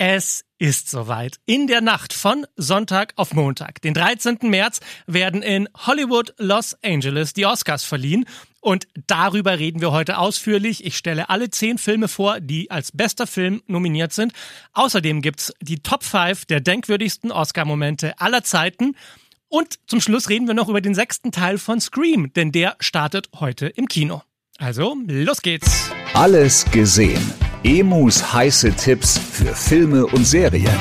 Es ist soweit. In der Nacht von Sonntag auf Montag, den 13. März, werden in Hollywood, Los Angeles die Oscars verliehen. Und darüber reden wir heute ausführlich. Ich stelle alle zehn Filme vor, die als bester Film nominiert sind. Außerdem gibt's die Top 5 der denkwürdigsten Oscar-Momente aller Zeiten. Und zum Schluss reden wir noch über den sechsten Teil von Scream, denn der startet heute im Kino. Also, los geht's. Alles gesehen. Emus heiße Tipps für Filme und Serien.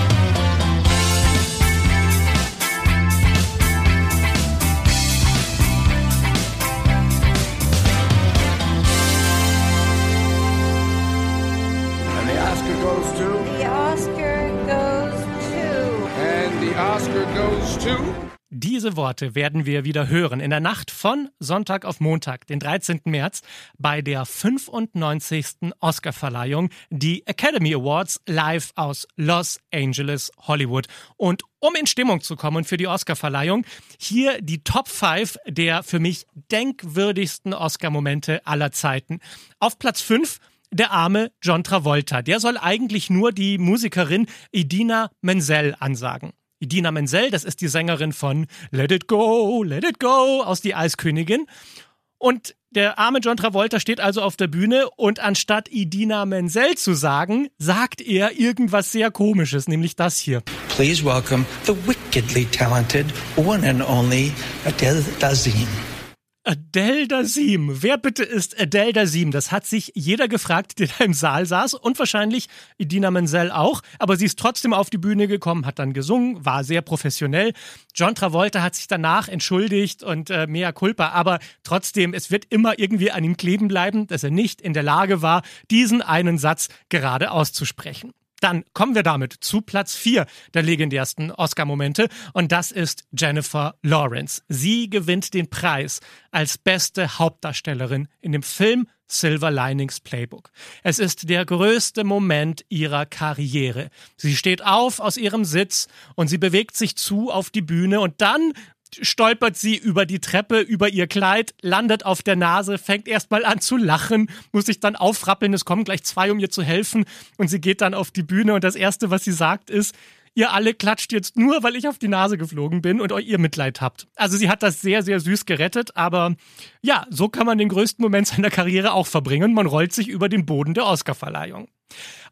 And the Oscar goes to. Diese Worte werden wir wieder hören in der Nacht von Sonntag auf Montag, den 13. März, bei der 95. Oscarverleihung, die Academy Awards live aus Los Angeles, Hollywood. Und um in Stimmung zu kommen für die Oscarverleihung, hier die Top 5 der für mich denkwürdigsten Oscar-Momente aller Zeiten. Auf Platz 5 der arme John Travolta. Der soll eigentlich nur die Musikerin Idina Menzel ansagen. Idina Menzel, das ist die Sängerin von Let It Go, Let It Go aus Die Eiskönigin. Und der arme John Travolta steht also auf der Bühne und anstatt Idina Menzel zu sagen, sagt er irgendwas sehr komisches, nämlich das hier. Please welcome the wickedly talented one and only Adele Dazim. Adele Dazim. Wer bitte ist Adele Dazim? Das hat sich jeder gefragt, der da im Saal saß und wahrscheinlich Idina Menzel auch. Aber sie ist trotzdem auf die Bühne gekommen, hat dann gesungen, war sehr professionell. John Travolta hat sich danach entschuldigt und äh, mea culpa. Aber trotzdem, es wird immer irgendwie an ihm kleben bleiben, dass er nicht in der Lage war, diesen einen Satz gerade auszusprechen. Dann kommen wir damit zu Platz 4 der legendärsten Oscar-Momente und das ist Jennifer Lawrence. Sie gewinnt den Preis als beste Hauptdarstellerin in dem Film Silver Linings Playbook. Es ist der größte Moment ihrer Karriere. Sie steht auf aus ihrem Sitz und sie bewegt sich zu auf die Bühne und dann stolpert sie über die Treppe, über ihr Kleid, landet auf der Nase, fängt erstmal an zu lachen, muss sich dann aufrappeln, es kommen gleich zwei, um ihr zu helfen und sie geht dann auf die Bühne und das erste, was sie sagt, ist, ihr alle klatscht jetzt nur, weil ich auf die Nase geflogen bin und ihr Mitleid habt. Also sie hat das sehr, sehr süß gerettet, aber ja, so kann man den größten Moment seiner Karriere auch verbringen. Man rollt sich über den Boden der Oscarverleihung.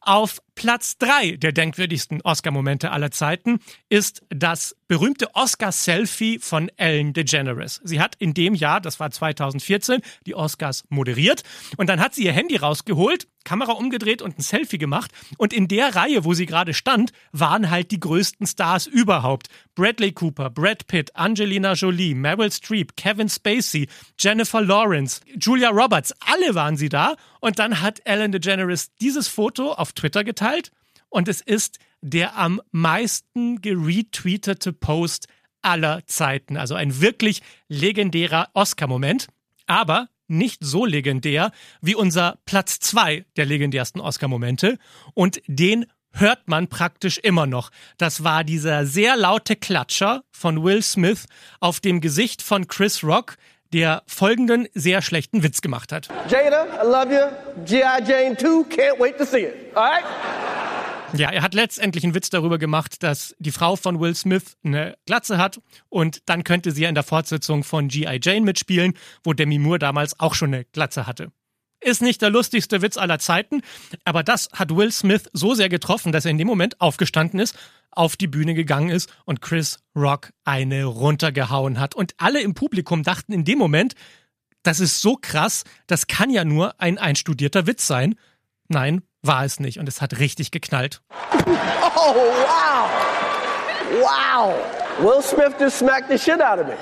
Auf Platz drei der denkwürdigsten Oscar-Momente aller Zeiten ist das berühmte Oscar-Selfie von Ellen DeGeneres. Sie hat in dem Jahr, das war 2014, die Oscars moderiert und dann hat sie ihr Handy rausgeholt, Kamera umgedreht und ein Selfie gemacht und in der Reihe, wo sie gerade stand, waren halt die größten Stars überhaupt. Bradley Cooper, Brad Pitt, Angelina Jolie, Meryl Streep, Kevin Spacey, Jennifer Lawrence, Julia Roberts, alle waren sie da und dann hat Ellen DeGeneres dieses Foto auf Twitter geteilt und es ist der am meisten geretweetete Post aller Zeiten. Also ein wirklich legendärer Oscar-Moment. Aber nicht so legendär wie unser Platz zwei der legendärsten Oscar-Momente. Und den hört man praktisch immer noch. Das war dieser sehr laute Klatscher von Will Smith auf dem Gesicht von Chris Rock, der folgenden sehr schlechten Witz gemacht hat. Jada, I love you. G.I. Jane 2, can't wait to see it. All right? Ja, er hat letztendlich einen Witz darüber gemacht, dass die Frau von Will Smith eine Glatze hat und dann könnte sie ja in der Fortsetzung von G.I. Jane mitspielen, wo Demi Moore damals auch schon eine Glatze hatte. Ist nicht der lustigste Witz aller Zeiten, aber das hat Will Smith so sehr getroffen, dass er in dem Moment aufgestanden ist, auf die Bühne gegangen ist und Chris Rock eine runtergehauen hat. Und alle im Publikum dachten in dem Moment, das ist so krass, das kann ja nur ein einstudierter Witz sein. Nein, war es nicht und es hat richtig geknallt. Oh, wow. Wow. Will Smith just smacked the shit out of me.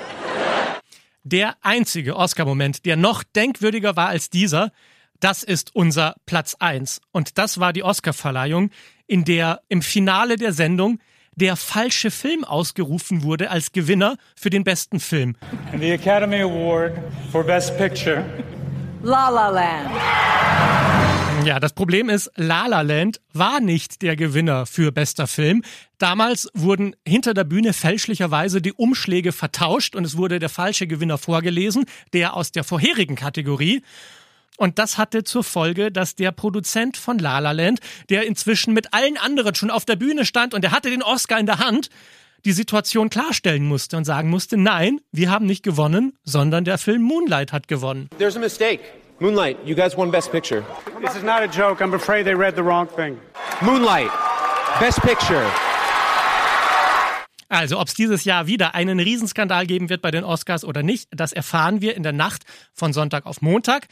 Der einzige Oscar-Moment, der noch denkwürdiger war als dieser, Das ist unser Platz 1. Und das war die Oscarverleihung, in der im Finale der Sendung der falsche Film ausgerufen wurde als Gewinner für den besten Film. And the Academy Award for Best Picture. La La Land. Ja, das Problem ist, La La Land war nicht der Gewinner für bester Film. Damals wurden hinter der Bühne fälschlicherweise die Umschläge vertauscht und es wurde der falsche Gewinner vorgelesen, der aus der vorherigen Kategorie. Und das hatte zur Folge, dass der Produzent von La La Land, der inzwischen mit allen anderen schon auf der Bühne stand und der hatte den Oscar in der Hand, die Situation klarstellen musste und sagen musste, nein, wir haben nicht gewonnen, sondern der Film Moonlight hat gewonnen. There's a mistake. Moonlight, you guys won Best Picture. This is not a joke. I'm afraid they read the wrong thing. Moonlight, Best Picture. Also, ob es dieses Jahr wieder einen Riesenskandal geben wird bei den Oscars oder nicht, das erfahren wir in der Nacht von Sonntag auf Montag.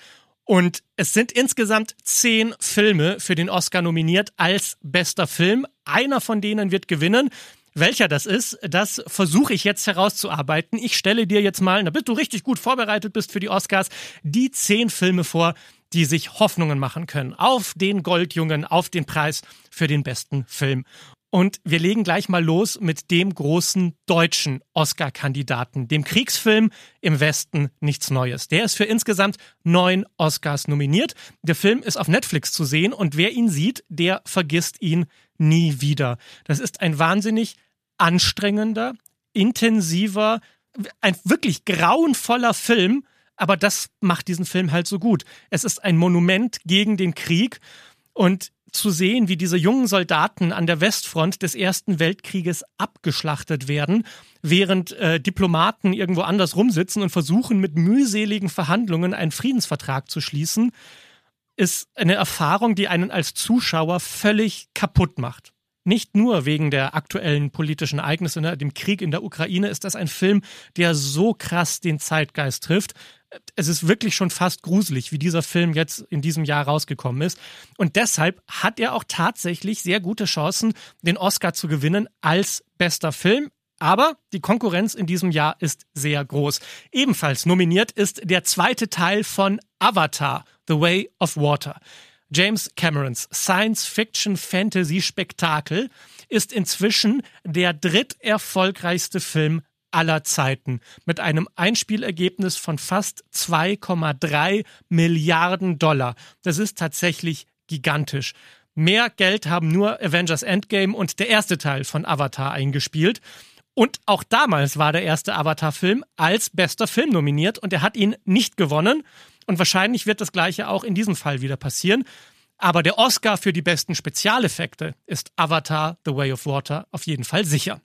Und es sind insgesamt zehn Filme für den Oscar nominiert als bester Film. Einer von denen wird gewinnen. Welcher das ist, das versuche ich jetzt herauszuarbeiten. Ich stelle dir jetzt mal, damit du richtig gut vorbereitet bist für die Oscars, die zehn Filme vor, die sich Hoffnungen machen können auf den Goldjungen, auf den Preis für den besten Film. Und wir legen gleich mal los mit dem großen deutschen Oscar-Kandidaten, dem Kriegsfilm im Westen nichts Neues. Der ist für insgesamt neun Oscars nominiert. Der Film ist auf Netflix zu sehen und wer ihn sieht, der vergisst ihn nie wieder. Das ist ein wahnsinnig anstrengender, intensiver, ein wirklich grauenvoller Film, aber das macht diesen Film halt so gut. Es ist ein Monument gegen den Krieg und zu sehen, wie diese jungen Soldaten an der Westfront des Ersten Weltkrieges abgeschlachtet werden, während äh, Diplomaten irgendwo anders rumsitzen und versuchen, mit mühseligen Verhandlungen einen Friedensvertrag zu schließen, ist eine Erfahrung, die einen als Zuschauer völlig kaputt macht. Nicht nur wegen der aktuellen politischen Ereignisse, ne, dem Krieg in der Ukraine, ist das ein Film, der so krass den Zeitgeist trifft, es ist wirklich schon fast gruselig, wie dieser Film jetzt in diesem Jahr rausgekommen ist. Und deshalb hat er auch tatsächlich sehr gute Chancen, den Oscar zu gewinnen als bester Film. Aber die Konkurrenz in diesem Jahr ist sehr groß. Ebenfalls nominiert ist der zweite Teil von Avatar, The Way of Water. James Camerons Science-Fiction-Fantasy-Spektakel ist inzwischen der dritterfolgreichste Film aller Zeiten mit einem Einspielergebnis von fast 2,3 Milliarden Dollar. Das ist tatsächlich gigantisch. Mehr Geld haben nur Avengers Endgame und der erste Teil von Avatar eingespielt. Und auch damals war der erste Avatar-Film als bester Film nominiert und er hat ihn nicht gewonnen. Und wahrscheinlich wird das gleiche auch in diesem Fall wieder passieren. Aber der Oscar für die besten Spezialeffekte ist Avatar The Way of Water auf jeden Fall sicher.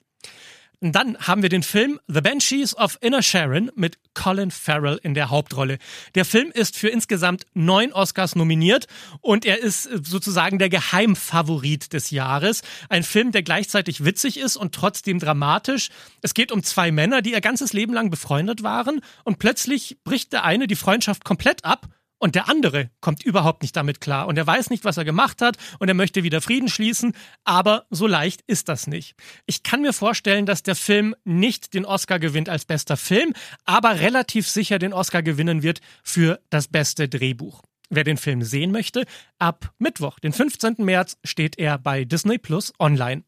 Und dann haben wir den Film The Banshees of Inner Sharon mit Colin Farrell in der Hauptrolle. Der Film ist für insgesamt neun Oscars nominiert und er ist äh, sozusagen der Geheimfavorit des Jahres. Ein Film, der gleichzeitig witzig ist und trotzdem dramatisch. Es geht um zwei Männer, die ihr ganzes Leben lang befreundet waren und plötzlich bricht der eine die Freundschaft komplett ab und der andere kommt überhaupt nicht damit klar und er weiß nicht, was er gemacht hat und er möchte wieder Frieden schließen, aber so leicht ist das nicht. Ich kann mir vorstellen, dass der Film nicht den Oscar gewinnt als bester Film, aber relativ sicher den Oscar gewinnen wird für das beste Drehbuch. Wer den Film sehen möchte, ab Mittwoch, den 15. März, steht er bei Disney Plus online.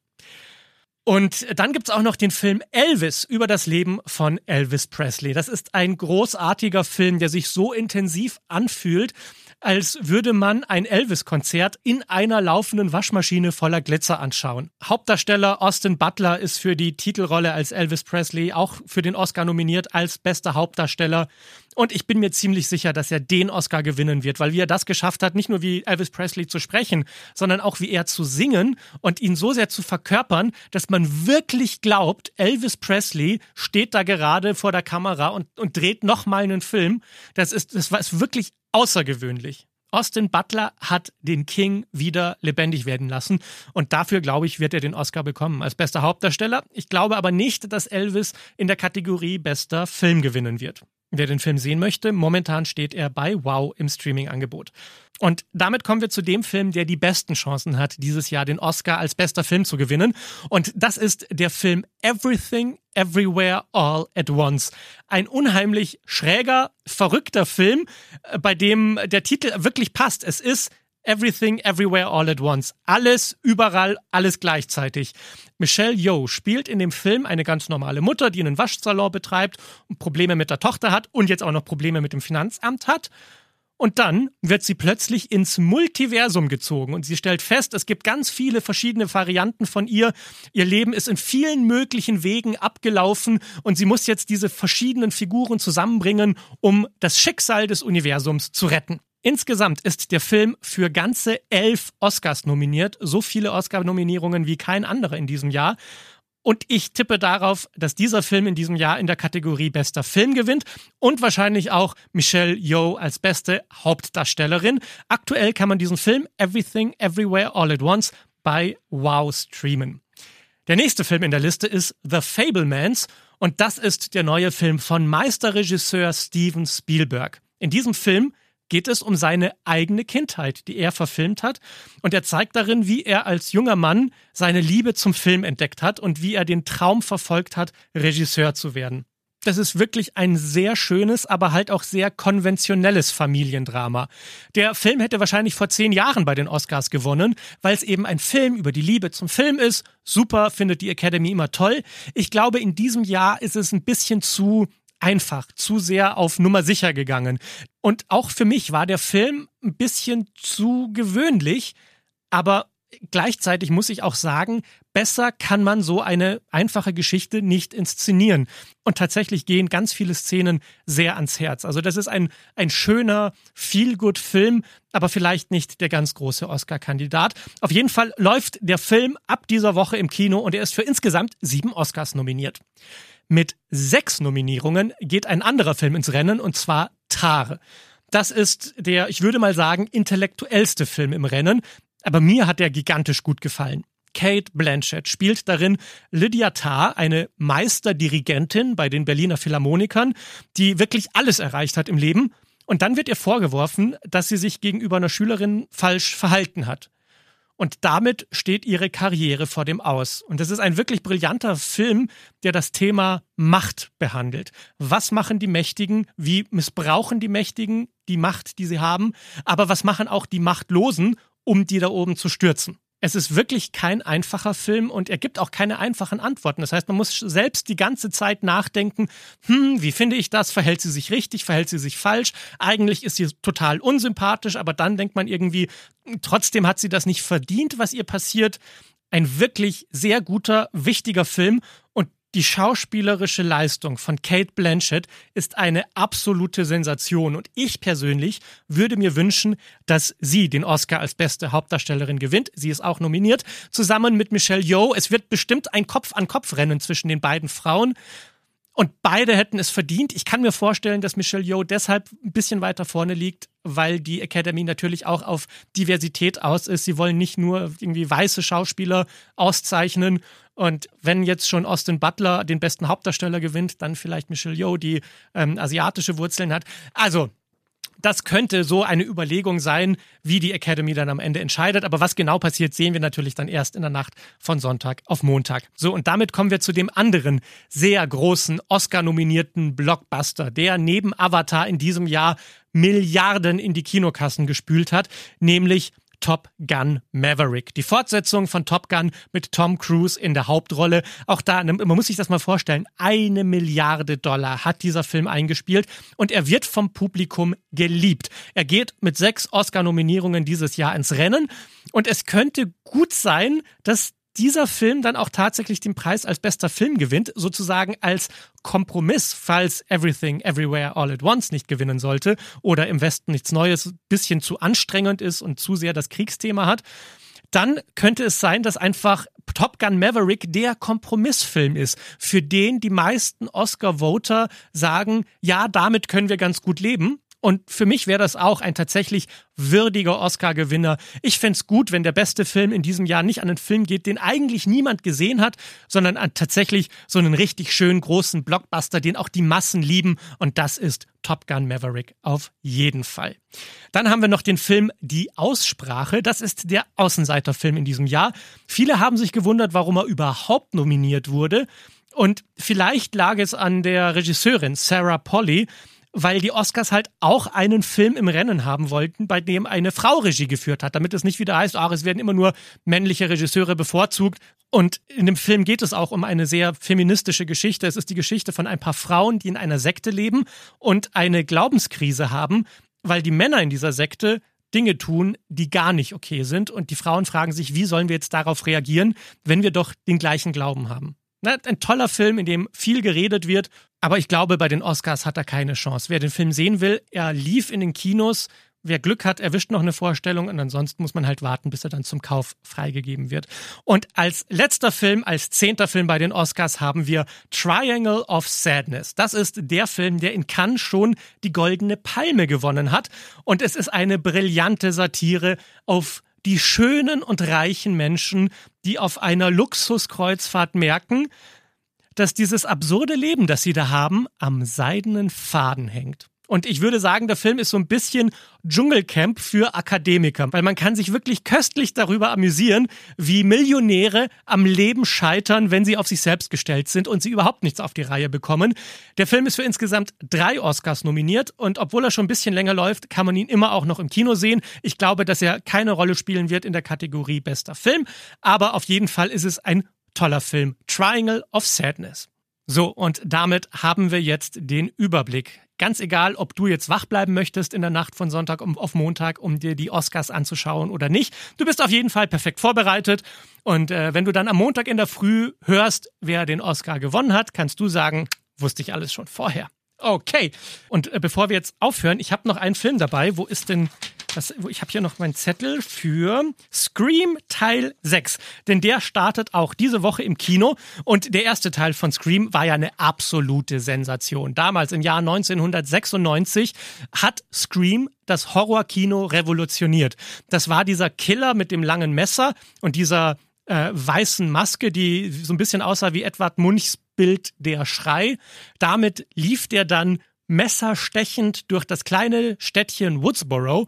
Und dann gibt's auch noch den Film Elvis über das Leben von Elvis Presley. Das ist ein großartiger Film, der sich so intensiv anfühlt, als würde man ein Elvis-Konzert in einer laufenden Waschmaschine voller Glitzer anschauen. Hauptdarsteller Austin Butler ist für die Titelrolle als Elvis Presley auch für den Oscar nominiert als bester Hauptdarsteller. Und ich bin mir ziemlich sicher, dass er den Oscar gewinnen wird, weil wie er das geschafft hat, nicht nur wie Elvis Presley zu sprechen, sondern auch wie er zu singen und ihn so sehr zu verkörpern, dass man wirklich glaubt, Elvis Presley steht da gerade vor der Kamera und, und dreht nochmal einen Film. Das ist, das war wirklich außergewöhnlich. Austin Butler hat den King wieder lebendig werden lassen und dafür, glaube ich, wird er den Oscar bekommen als bester Hauptdarsteller. Ich glaube aber nicht, dass Elvis in der Kategorie bester Film gewinnen wird. wer den Film sehen möchte. Momentan steht er bei Wow im Streaming-Angebot. Und damit kommen wir zu dem Film, der die besten Chancen hat, dieses Jahr den Oscar als bester Film zu gewinnen. Und das ist der Film Everything, Everywhere, All at Once. Ein unheimlich schräger, verrückter Film, äh, bei dem der Titel wirklich passt. Es ist Everything, Everywhere, All at Once. Alles, überall, alles gleichzeitig. Michelle Yeoh spielt in dem Film eine ganz normale Mutter, die einen Waschsalon betreibt und Probleme mit der Tochter hat und jetzt auch noch Probleme mit dem Finanzamt hat. Und dann wird sie plötzlich ins Multiversum gezogen und sie stellt fest, es gibt ganz viele verschiedene Varianten von ihr. Ihr Leben ist in vielen möglichen Wegen abgelaufen und sie muss jetzt diese verschiedenen Figuren zusammenbringen, um das Schicksal des Universums zu retten. Insgesamt ist der Film für ganze elf Oscars nominiert, so viele Oscar-Nominierungen wie kein anderer in diesem Jahr. Und ich tippe darauf, dass dieser Film in diesem Jahr in der Kategorie bester Film gewinnt und wahrscheinlich auch Michelle Yeoh als beste Hauptdarstellerin. Aktuell kann man diesen Film Everything Everywhere All at Once bei Wow streamen. Der nächste Film in der Liste ist The Fablemans und das ist der neue Film von Meisterregisseur Steven Spielberg. In diesem Film geht es um seine eigene Kindheit, die er verfilmt hat. Und er zeigt darin, wie er als junger Mann seine Liebe zum Film entdeckt hat und wie er den Traum verfolgt hat, Regisseur zu werden. Das ist wirklich ein sehr schönes, aber halt auch sehr konventionelles Familiendrama. Der Film hätte wahrscheinlich vor zehn Jahren bei den Oscars gewonnen, weil es eben ein Film über die Liebe zum Film ist. Super, findet die Academy immer toll. Ich glaube, in diesem Jahr ist es ein bisschen zu einfach, zu sehr auf Nummer sicher gegangen. Und auch für mich war der Film ein bisschen zu gewöhnlich, aber gleichzeitig muss ich auch sagen, besser kann man so eine einfache Geschichte nicht inszenieren. Und tatsächlich gehen ganz viele Szenen sehr ans Herz. Also das ist ein, ein schöner, feel-good-Film, aber vielleicht nicht der ganz große Oscar-Kandidat. Auf jeden Fall läuft der Film ab dieser Woche im Kino und er ist für insgesamt sieben Oscars nominiert. Mit sechs Nominierungen geht ein anderer Film ins Rennen und zwar Tar. Das ist der, ich würde mal sagen, intellektuellste Film im Rennen, aber mir hat der gigantisch gut gefallen. Kate Blanchett spielt darin Lydia Tarr, eine Meisterdirigentin bei den Berliner Philharmonikern, die wirklich alles erreicht hat im Leben. Und dann wird ihr vorgeworfen, dass sie sich gegenüber einer Schülerin falsch verhalten hat. Und damit steht ihre Karriere vor dem Aus. Und das ist ein wirklich brillanter Film, der das Thema Macht behandelt. Was machen die Mächtigen? Wie missbrauchen die Mächtigen die Macht, die sie haben? Aber was machen auch die Machtlosen, um die da oben zu stürzen? Es ist wirklich kein einfacher Film und er gibt auch keine einfachen Antworten. Das heißt, man muss selbst die ganze Zeit nachdenken, hm, wie finde ich das? Verhält sie sich richtig? Verhält sie sich falsch? Eigentlich ist sie total unsympathisch, aber dann denkt man irgendwie, trotzdem hat sie das nicht verdient, was ihr passiert. Ein wirklich sehr guter, wichtiger Film die schauspielerische Leistung von Kate Blanchett ist eine absolute Sensation und ich persönlich würde mir wünschen, dass sie den Oscar als beste Hauptdarstellerin gewinnt. Sie ist auch nominiert, zusammen mit Michelle Yeoh. Es wird bestimmt ein Kopf-an-Kopf-Rennen zwischen den beiden Frauen. Und beide hätten es verdient. Ich kann mir vorstellen, dass Michelle Yeoh deshalb ein bisschen weiter vorne liegt, weil die Academy natürlich auch auf Diversität aus ist. Sie wollen nicht nur irgendwie weiße Schauspieler auszeichnen und wenn jetzt schon Austin Butler den besten Hauptdarsteller gewinnt, dann vielleicht Michelle Yeoh, die ähm, asiatische Wurzeln hat. Also, das könnte so eine Überlegung sein, wie die Academy dann am Ende entscheidet. Aber was genau passiert, sehen wir natürlich dann erst in der Nacht von Sonntag auf Montag. So, und damit kommen wir zu dem anderen sehr großen Oscar-nominierten Blockbuster, der neben Avatar in diesem Jahr Milliarden in die Kinokassen gespült hat, nämlich Top Gun Maverick. Die Fortsetzung von Top Gun mit Tom Cruise in der Hauptrolle. Auch da, ne, man muss sich das mal vorstellen, eine Milliarde Dollar hat dieser Film eingespielt und er wird vom Publikum geliebt. Er geht mit sechs Oscar-Nominierungen dieses Jahr ins Rennen und es könnte gut sein, dass dieser Film dann auch tatsächlich den Preis als bester Film gewinnt, sozusagen als Kompromiss, falls Everything Everywhere All at Once nicht gewinnen sollte oder im Westen nichts Neues, bisschen zu anstrengend ist und zu sehr das Kriegsthema hat, dann könnte es sein, dass einfach Top Gun Maverick der Kompromissfilm ist, für den die meisten Oscar-Voter sagen, ja, damit können wir ganz gut leben Und für mich wäre das auch ein tatsächlich würdiger Oscar-Gewinner. Ich fände es gut, wenn der beste Film in diesem Jahr nicht an einen Film geht, den eigentlich niemand gesehen hat, sondern an tatsächlich so einen richtig schönen großen Blockbuster, den auch die Massen lieben. Und das ist Top Gun Maverick auf jeden Fall. Dann haben wir noch den Film Die Aussprache. Das ist der Außenseiterfilm in diesem Jahr. Viele haben sich gewundert, warum er überhaupt nominiert wurde. Und vielleicht lag es an der Regisseurin Sarah Polly, weil die Oscars halt auch einen Film im Rennen haben wollten, bei dem eine Frau Regie geführt hat, damit es nicht wieder heißt, ach, es werden immer nur männliche Regisseure bevorzugt. Und in dem Film geht es auch um eine sehr feministische Geschichte. Es ist die Geschichte von ein paar Frauen, die in einer Sekte leben und eine Glaubenskrise haben, weil die Männer in dieser Sekte Dinge tun, die gar nicht okay sind. Und die Frauen fragen sich, wie sollen wir jetzt darauf reagieren, wenn wir doch den gleichen Glauben haben. Ein toller Film, in dem viel geredet wird, aber ich glaube, bei den Oscars hat er keine Chance. Wer den Film sehen will, er lief in den Kinos. Wer Glück hat, erwischt noch eine Vorstellung und ansonsten muss man halt warten, bis er dann zum Kauf freigegeben wird. Und als letzter Film, als zehnter Film bei den Oscars haben wir Triangle of Sadness. Das ist der Film, der in Cannes schon die Goldene Palme gewonnen hat. Und es ist eine brillante Satire auf die schönen und reichen Menschen, die auf einer Luxuskreuzfahrt merken, dass dieses absurde Leben, das sie da haben, am seidenen Faden hängt. Und ich würde sagen, der Film ist so ein bisschen Dschungelcamp für Akademiker, weil man kann sich wirklich köstlich darüber amüsieren, wie Millionäre am Leben scheitern, wenn sie auf sich selbst gestellt sind und sie überhaupt nichts auf die Reihe bekommen. Der Film ist für insgesamt drei Oscars nominiert und obwohl er schon ein bisschen länger läuft, kann man ihn immer auch noch im Kino sehen. Ich glaube, dass er keine Rolle spielen wird in der Kategorie bester Film, aber auf jeden Fall ist es ein toller Film. Triangle of Sadness. So, und damit haben wir jetzt den Überblick. Ganz egal, ob du jetzt wach bleiben möchtest in der Nacht von Sonntag auf Montag, um dir die Oscars anzuschauen oder nicht. Du bist auf jeden Fall perfekt vorbereitet. Und äh, wenn du dann am Montag in der Früh hörst, wer den Oscar gewonnen hat, kannst du sagen, wusste ich alles schon vorher. Okay. Und äh, bevor wir jetzt aufhören, ich habe noch einen Film dabei. Wo ist denn das, ich habe hier noch meinen Zettel für Scream Teil 6. Denn der startet auch diese Woche im Kino. Und der erste Teil von Scream war ja eine absolute Sensation. Damals im Jahr 1996 hat Scream das Horrorkino revolutioniert. Das war dieser Killer mit dem langen Messer und dieser äh, weißen Maske, die so ein bisschen aussah wie Edward Munchs Bild Der Schrei. Damit lief der dann messerstechend durch das kleine Städtchen Woodsboro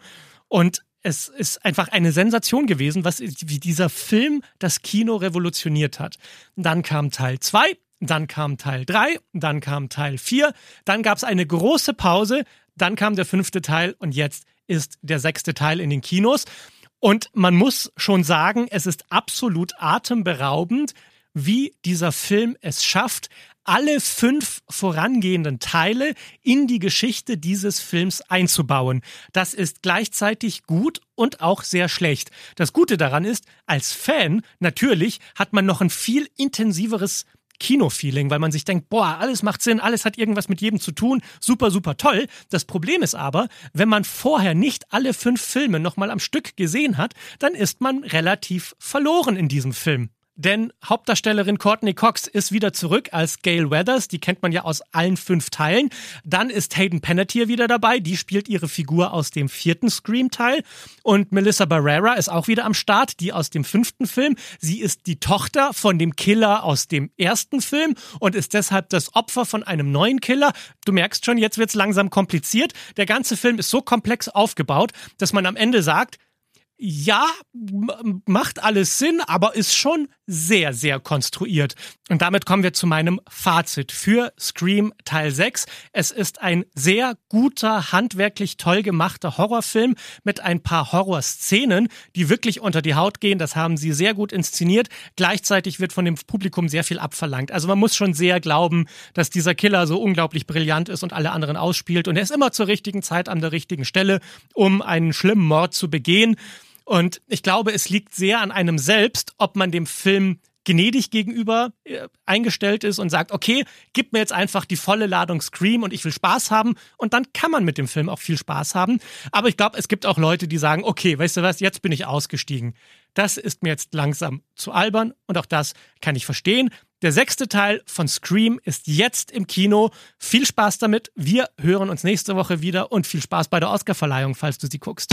und es ist einfach eine Sensation gewesen, was wie dieser Film das Kino revolutioniert hat. Dann kam Teil 2, dann kam Teil 3, dann kam Teil 4, dann gab es eine große Pause, dann kam der fünfte Teil und jetzt ist der sechste Teil in den Kinos. Und man muss schon sagen, es ist absolut atemberaubend, wie dieser Film es schafft, alle fünf vorangehenden Teile in die Geschichte dieses Films einzubauen. Das ist gleichzeitig gut und auch sehr schlecht. Das Gute daran ist, als Fan natürlich hat man noch ein viel intensiveres Kinofeeling, weil man sich denkt, boah, alles macht Sinn, alles hat irgendwas mit jedem zu tun, super, super toll. Das Problem ist aber, wenn man vorher nicht alle fünf Filme nochmal am Stück gesehen hat, dann ist man relativ verloren in diesem Film. Denn Hauptdarstellerin Courtney Cox ist wieder zurück als Gail Weathers. Die kennt man ja aus allen fünf Teilen. Dann ist Hayden Panettiere wieder dabei. Die spielt ihre Figur aus dem vierten Scream-Teil. Und Melissa Barrera ist auch wieder am Start, die aus dem fünften Film. Sie ist die Tochter von dem Killer aus dem ersten Film und ist deshalb das Opfer von einem neuen Killer. Du merkst schon, jetzt wird's langsam kompliziert. Der ganze Film ist so komplex aufgebaut, dass man am Ende sagt, ja, macht alles Sinn, aber ist schon sehr, sehr konstruiert. Und damit kommen wir zu meinem Fazit für Scream Teil 6. Es ist ein sehr guter, handwerklich toll gemachter Horrorfilm mit ein paar Horrorszenen, die wirklich unter die Haut gehen. Das haben sie sehr gut inszeniert. Gleichzeitig wird von dem Publikum sehr viel abverlangt. Also man muss schon sehr glauben, dass dieser Killer so unglaublich brillant ist und alle anderen ausspielt. Und er ist immer zur richtigen Zeit an der richtigen Stelle, um einen schlimmen Mord zu begehen. Und ich glaube, es liegt sehr an einem selbst, ob man dem Film gnädig gegenüber äh, eingestellt ist und sagt, okay, gib mir jetzt einfach die volle Ladung Scream und ich will Spaß haben und dann kann man mit dem Film auch viel Spaß haben. Aber ich glaube, es gibt auch Leute, die sagen, okay, weißt du was, jetzt bin ich ausgestiegen. Das ist mir jetzt langsam zu albern und auch das kann ich verstehen. Der sechste Teil von Scream ist jetzt im Kino. Viel Spaß damit. Wir hören uns nächste Woche wieder und viel Spaß bei der Oscarverleihung, falls du sie guckst.